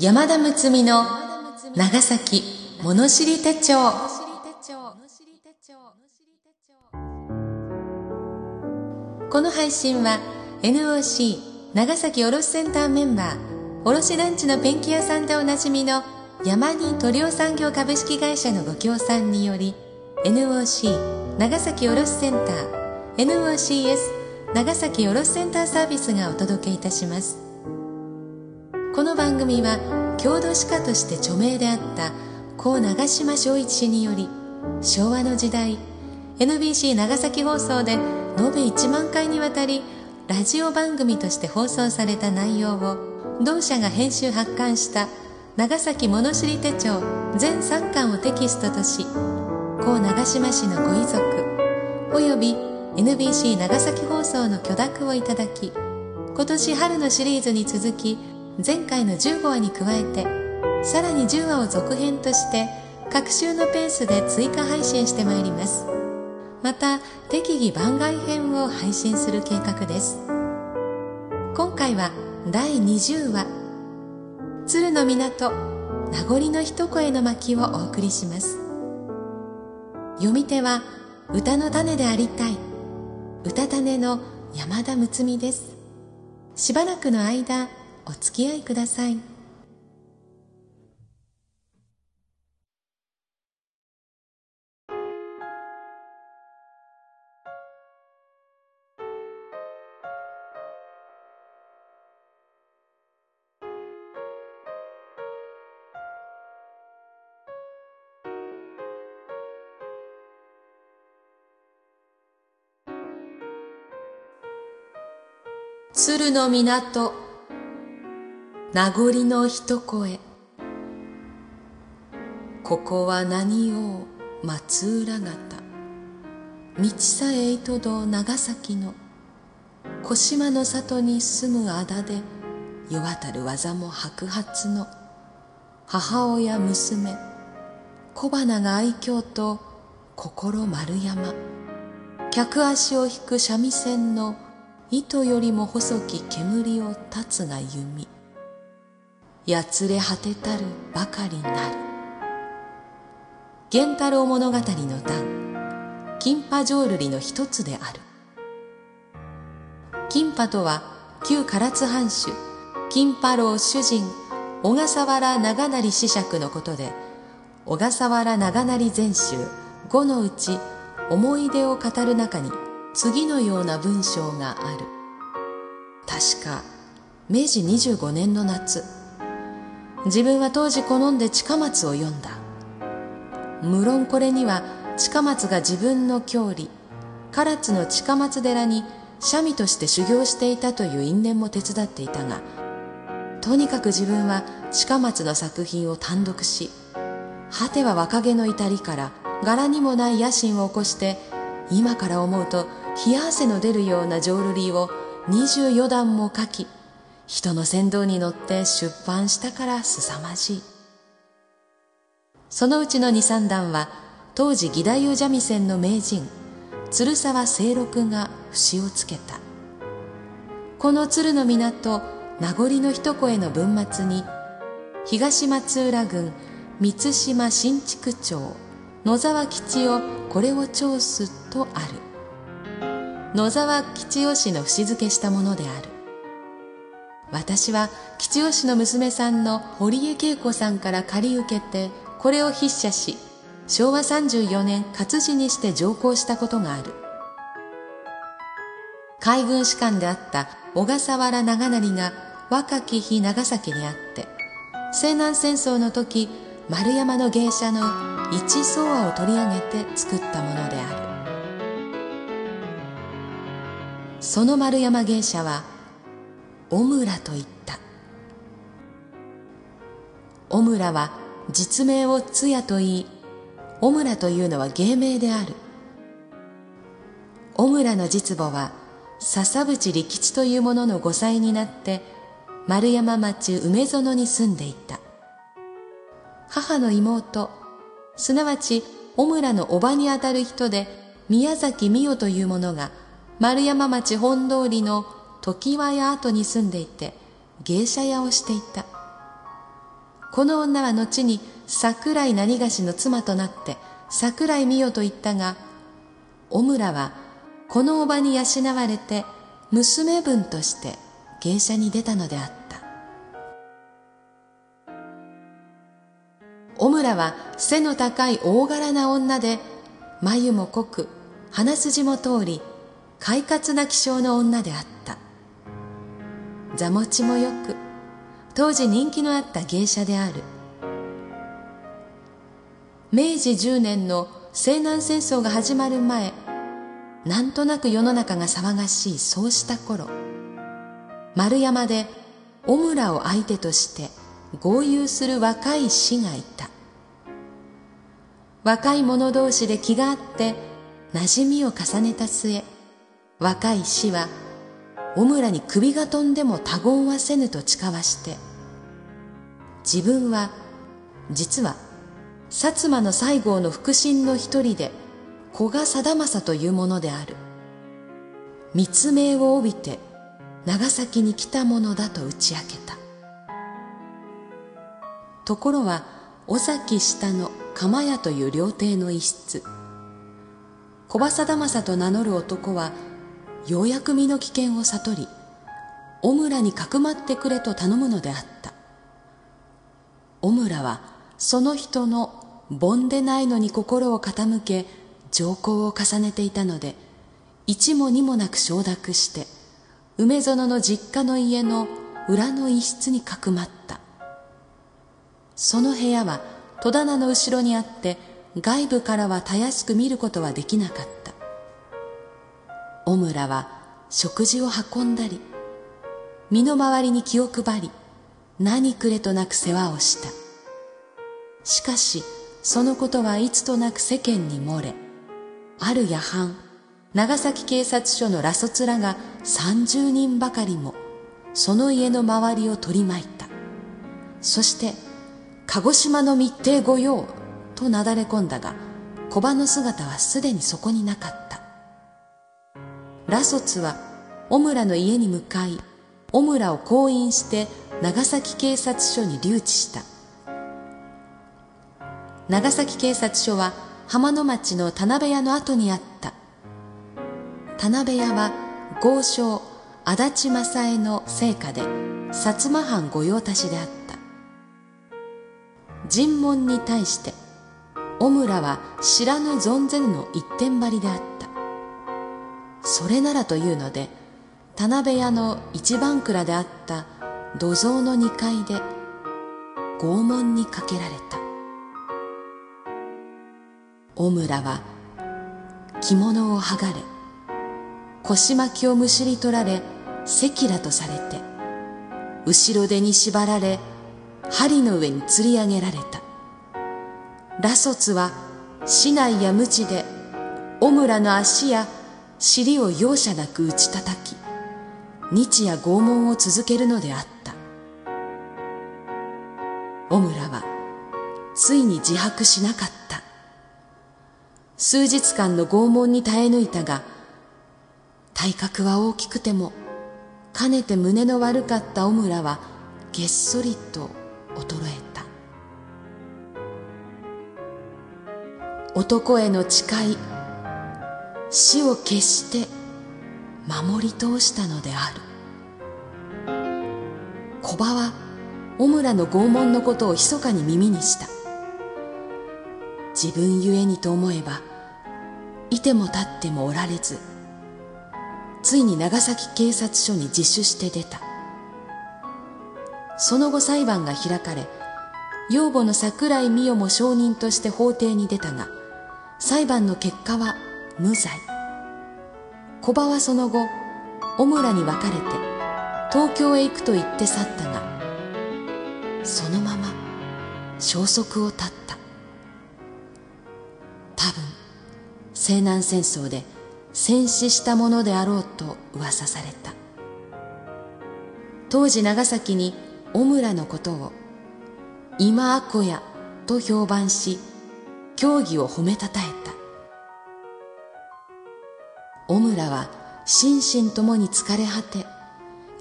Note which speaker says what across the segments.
Speaker 1: 山田睦美の長崎物知り手帳。この配信は NOC 長崎卸センターメンバー卸団地のペンキ屋さんでおなじみの山に塗料産業株式会社のご協賛により NOC 長崎卸センター NOCS 長崎卸センターサービスがお届けいたします。この番組は郷土史家として著名であった故長島昭一氏により昭和の時代 NBC 長崎放送で延べ1万回にわたりラジオ番組として放送された内容を同社が編集発刊した長崎物知り手帳全3巻をテキストとし故長島氏のご遺族および NBC 長崎放送の許諾をいただき今年春のシリーズに続き前回の15話に加えてさらに10話を続編として各週のペースで追加配信してまいります。また適宜番外編を配信する計画です。今回は第20話「鶴の港名残の一声の巻」をお送りします。読み手は歌の種でありたい歌種の山田睦美です。しばらくの間お付き合いください。鶴の港名残の一声。ここは何を松浦方。道さえいとど長崎の。小島の里に住むあだで世渡る技も白髪の。母親娘。小花が愛嬌と心丸山。客足を引く三味線の。糸よりも細き煙を立つが弓。やつれ果てたるばかりなる。源太郎物語の段。金波浄瑠璃の一つである。金波とは旧唐津藩主金波楼主人小笠原長成子爵のことで小笠原長成全集五のうち思い出を語る中に次のような文章がある。確か明治25年の夏。自分は当時好んで近松を読んだ。無論これには近松が自分の郷里唐津の近松寺に三味として修行していたという因縁も手伝っていたがとにかく自分は近松の作品を単独し果ては若気の至りから柄にもない野心を起こして今から思うと冷や汗の出るような浄瑠璃を24段も書き人の先導に乗って出版したから凄まじい。そのうちの二三段は当時義太夫三味線の名人鶴沢清六が節をつけた。この鶴の港名残の一声の文末に東松浦郡三島新築町野沢吉夫これを調すとある。野沢吉夫氏の節付けしたものである。私は吉吉の娘さんの堀江恵子さんから借り受けてこれを筆写し昭和34年活字にして上皇したことがある。海軍士官であった小笠原長成が若き日長崎にあって西南戦争の時丸山の芸者の一相和を取り上げて作ったものである。その丸山芸者はオムラと言った。オムラは実名をツヤと言いオムラというのは芸名である。オムラの実母は笹淵利吉という者の5歳になって丸山町梅園に住んでいた。母の妹すなわちオムラの叔母にあたる人で宮崎美代という者が丸山町本通りの常盤屋跡に住んでいて芸者屋をしていた。この女は後に桜井何がしの妻となって桜井美代と言ったが小村はこのおばに養われて娘分として芸者に出たのであった。小村は背の高い大柄な女で眉も濃く鼻筋も通り快活な気性の女であった。座持ちもよく当時人気のあった芸者である。明治10年の西南戦争が始まる前なんとなく世の中が騒がしいそうした頃丸山で小村を相手として合流する若い士がいた。若い者同士で気があって馴染みを重ねた末若い士は小村に首が飛んでも他言はせぬと誓わして自分は実は薩摩の西郷の腹心の一人で古賀貞政というものである。密命を帯びて長崎に来たものだと打ち明けた。ところは尾崎下の釜屋という料亭の一室。小葉貞政と名乗る男はようやく身の危険を悟り小村にかくまってくれと頼むのであった。小村はその人の盆でないのに心を傾け上皇を重ねていたので一も二もなく承諾して梅園の実家の家の裏の一室にかくまった。その部屋は戸棚の後ろにあって外部からはたやすく見ることはできなかった。小村は食事を運んだり身の回りに気を配り何くれとなく世話をした。しかしそのことはいつとなく世間に漏れある夜半長崎警察署の羅卒らが30人ばかりもその家の周りを取り巻いた。そして鹿児島の密偵御用となだれ込んだが小葉の姿はすでにそこになかった。羅卒は小村の家に向かい小村を降院して長崎警察署に留置した。長崎警察署は浜野町の田辺屋の後にあった。田辺屋は豪商足立正恵の成果で薩摩藩御用達であった。尋問に対して小村は知らぬ存ぜぬの一点張りであった。それならというので田辺屋の一番蔵であった土蔵の二階で拷問にかけられた。小村は着物を剥がれ腰巻きをむしり取られ赤裸とされて後ろ手に縛られ針の上に吊り上げられた。羅卒は市内や無知で小村の足や尻を容赦なく打ち叩き日夜拷問を続けるのであった。小村はついに自白しなかった。数日間の拷問に耐え抜いたが体格は大きくてもかねて胸の悪かった小村はげっそりと衰えた。男への誓い死を決して守り通したのである。小葉は小村の拷問のことを密かに耳にした。自分ゆえにと思えばいても立ってもおられずついに長崎警察署に自首して出た。その後裁判が開かれ養母の桜井美代も証人として法廷に出たが裁判の結果は無罪。小葉はその後小村に別れて東京へ行くと言って去ったがそのまま消息を絶った。多分西南戦争で戦死したものであろうと噂された。当時長崎に小村のことを今あこやと評判し競技を褒めたたえた。小村は心身ともに疲れ果て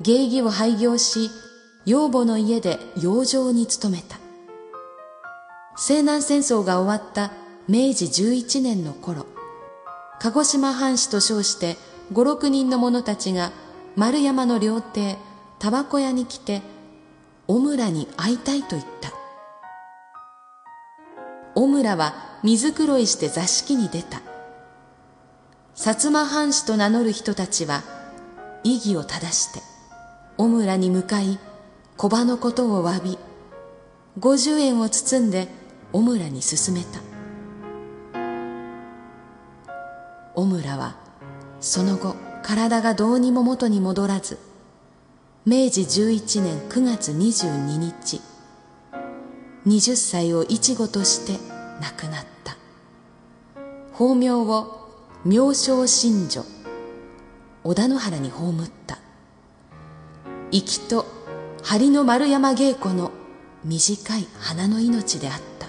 Speaker 1: 芸妓を廃業し養母の家で養生に努めた。西南戦争が終わった明治11年の頃鹿児島藩士と称して五六人の者たちが丸山の料亭タバコ屋に来て小村に会いたいと言った。小村は水黒いして座敷に出た。薩摩藩士と名乗る人たちは異議を正して小村に向かい小場のことを詫び五十円を包んで小村に勧めた。小村はその後体がどうにも元に戻らず明治11年9月22日20歳を一語として亡くなった。法名を妙正真女織田野原に葬った。生きと針の丸山稽古の短い花の命であった。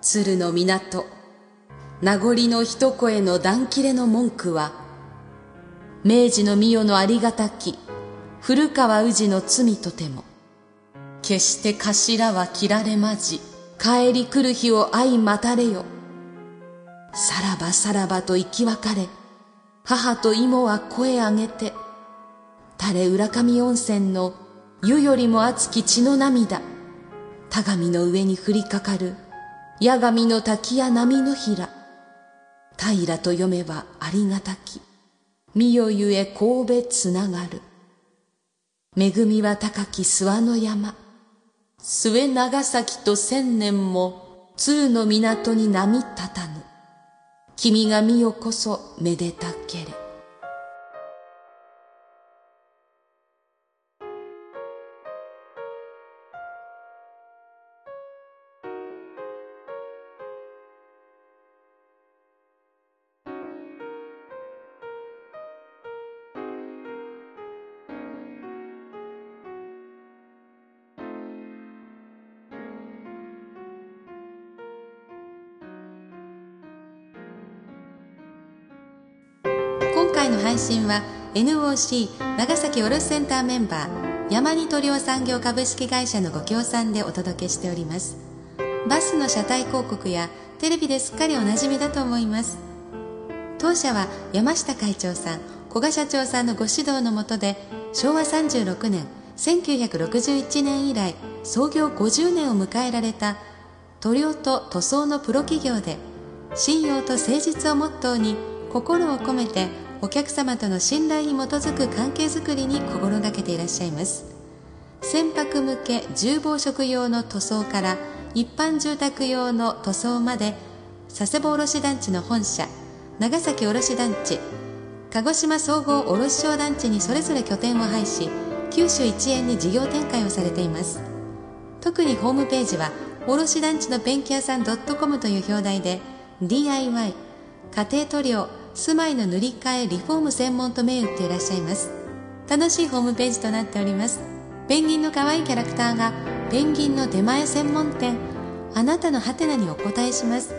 Speaker 1: 鶴の港名残の一声の断切れの文句は明治の御代のありがたき古川氏の罪とても決して頭は切られまじ帰り来る日を相待たれよ。さらばさらばと生き別れ母と妹は声上げて垂れ浦上温泉の湯よりも熱き血の涙田上の上に降りかかる八神の滝や波の平平と読めばありがたきみよゆえ神戸つながる。恵みは高き諏訪の山末長崎と千年も鶴の港に波立たぬ。君が見よこそめでたけれ。回の配信は NOC 長崎卸センターメンバー山に塗料産業株式会社のご協賛でお届けしております。バスの車体広告やテレビですっかりおなじみだと思います。当社は山下会長さん古賀社長さんのご指導のもとで昭和36年1961年以来創業50年を迎えられた塗料と塗装のプロ企業で信用と誠実をモットーに心を込めてお客様との信頼に基づく関係づくりに心がけていらっしゃいます。船舶向け重防食用の塗装から一般住宅用の塗装まで佐世保卸団地の本社長崎卸団地鹿児島総合卸商団地にそれぞれ拠点を配し九州一円に事業展開をされています。特にホームページは卸団地のペンキ屋さん .com という表題で DIY 家庭塗料住まいの塗り替えリフォーム専門と銘打っていらっしゃいます。楽しいホームページとなっております。ペンギンの可愛いキャラクターがペンギンの出前専門店。あなたのハテナにお答えします。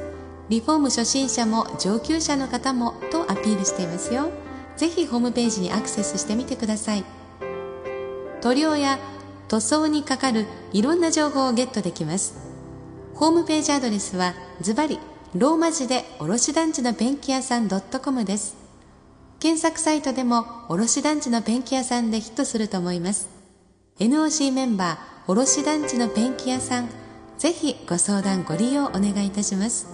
Speaker 1: リフォーム初心者も上級者の方もとアピールしていますよ。ぜひホームページにアクセスしてみてください。塗料や塗装にかかるいろんな情報をゲットできます。ホームページアドレスはズバリローマ字で卸団地のペンキ屋さん .com です。検索サイトでも卸団地のペンキ屋さんでヒットすると思います。NOC メンバー卸団地のペンキ屋さんぜひご相談ご利用お願いいたします。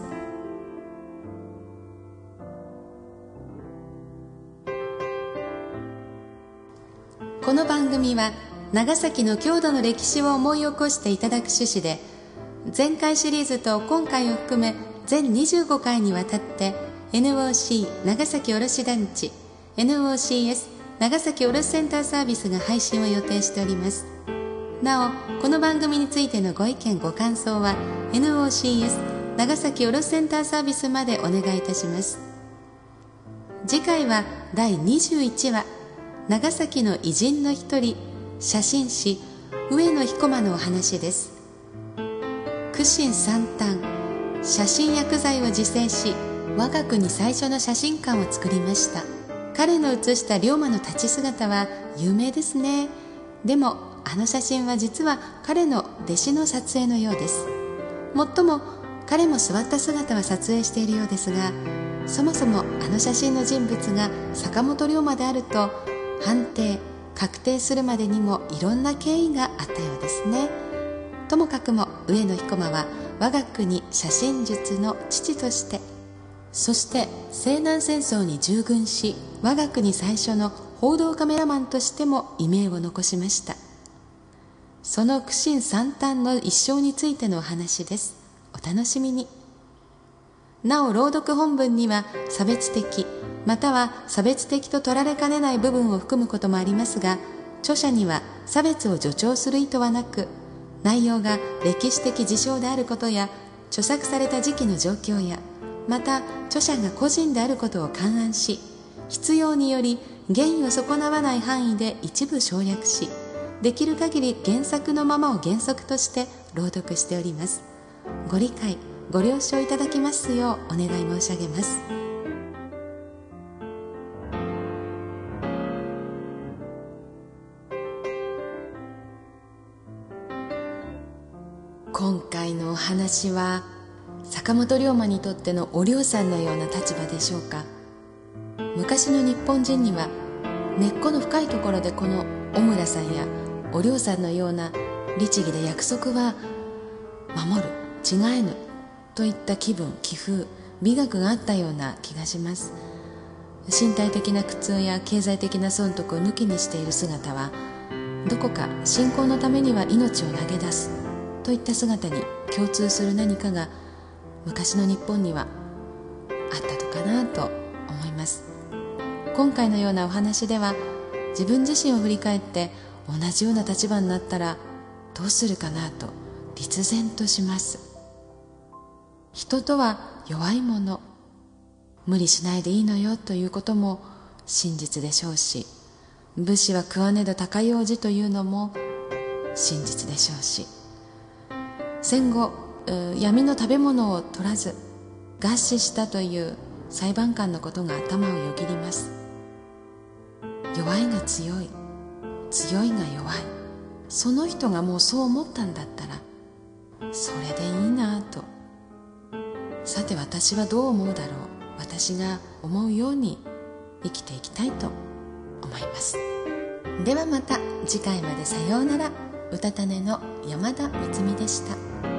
Speaker 1: この番組は長崎の郷土の歴史を思い起こしていただく趣旨で前回シリーズと今回を含め全25回にわたって NOC 長崎卸団地 NOCS 長崎卸センターサービスが配信を予定しております。なおこの番組についてのご意見ご感想は NOCS 長崎卸センターサービスまでお願いいたします。次回は第21話長崎の偉人の一人写真師上野彦馬のお話です。苦心三端写真薬剤を自生し我が国最初の写真館を作りました。彼の写した龍馬の立ち姿は有名ですね。でもあの写真は実は彼の弟子の撮影のようです。もっとも彼も座った姿は撮影しているようですがそもそもあの写真の人物が坂本龍馬であると判定確定するまでにもいろんな経緯があったようですね。ともかくも上野彦馬は我が国写真術の父として。そして西南戦争に従軍し我が国最初の報道カメラマンとしても異名を残しました。その苦心惨憺の一生についてのお話です。お楽しみに。なお朗読本文には差別的または差別的と取られかねない部分を含むこともありますが著者には差別を助長する意図はなく内容が歴史的事象であることや著作された時期の状況やまた著者が個人であることを勘案し必要により原意を損なわない範囲で一部省略しできる限り原作のままを原則として朗読しております。ご理解ご了承いただきますようお願い申し上げます。お話は坂本龍馬にとってのお龍さんのような立場でしょうか。昔の日本人には根っこの深いところでこの小村さんやお龍さんのような律儀で約束は守る違えぬといった気分気風美学があったような気がします。身体的な苦痛や経済的な損得を抜きにしている姿はどこか信仰のためには命を投げ出す。といった姿に共通する何かが昔の日本にはあったとかなと思います。今回のようなお話では自分自身を振り返って同じような立場になったらどうするかなと立然とします。人とは弱いもの無理しないでいいのよということも真実でしょうし武士は食わねど高い王子というのも真実でしょうし。戦後闇の食べ物を取らず餓死したという裁判官のことが頭をよぎります。弱いが強い。強いが弱い。その人がもうそう思ったんだったらそれでいいなと。さて私はどう思うだろう。私が思うように生きていきたいと思います。ではまた次回まで。さようなら。うたた寝の山田睦美でした。